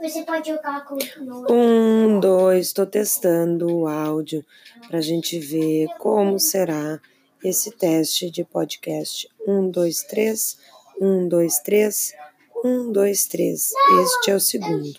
Você pode jogar com Um, dois, estou testando o áudio para a gente ver como será esse teste de podcast. Um, dois, três, um, dois, três, um, dois, três. Este é o segundo.